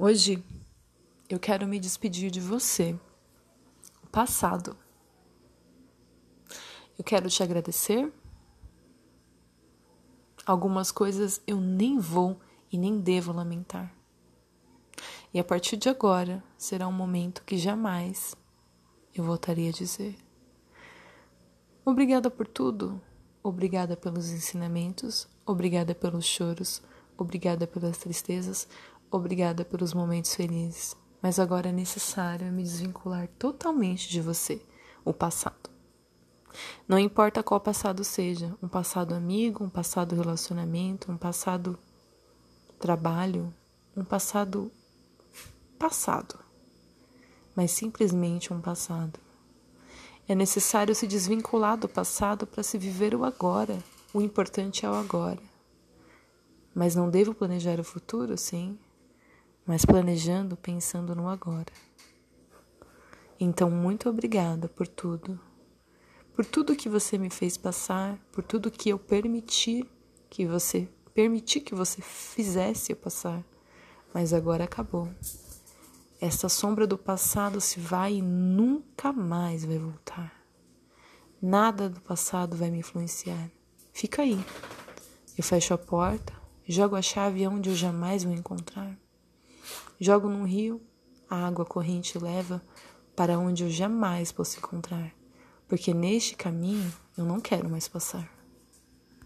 Hoje eu quero me despedir de você, o passado. Eu quero te agradecer. Algumas coisas eu nem vou e nem devo lamentar. E a partir de agora será um momento que jamais eu voltaria a dizer. Obrigada por tudo. Obrigada pelos ensinamentos. Obrigada pelos choros. Obrigada pelas tristezas. Obrigada pelos momentos felizes, mas agora é necessário me desvincular totalmente de você, o passado. Não importa qual passado seja, um passado amigo, um passado relacionamento, um passado trabalho, um passado passado, mas simplesmente um passado. É necessário se desvincular do passado para se viver o agora. O importante é o agora. Mas não devo planejar o futuro, sim, mas planejando pensando no agora. Então, muito obrigada por tudo, por tudo que você me fez passar, por tudo que eu permiti que você permiti que você fizesse eu passar, mas agora acabou. Esta sombra do passado se vai e nunca mais vai voltar. Nada do passado vai me influenciar. Fica aí. Eu fecho a porta, jogo a chave onde eu jamais vou encontrar. Jogo num rio, a água corrente leva para onde eu jamais posso encontrar, porque neste caminho eu não quero mais passar.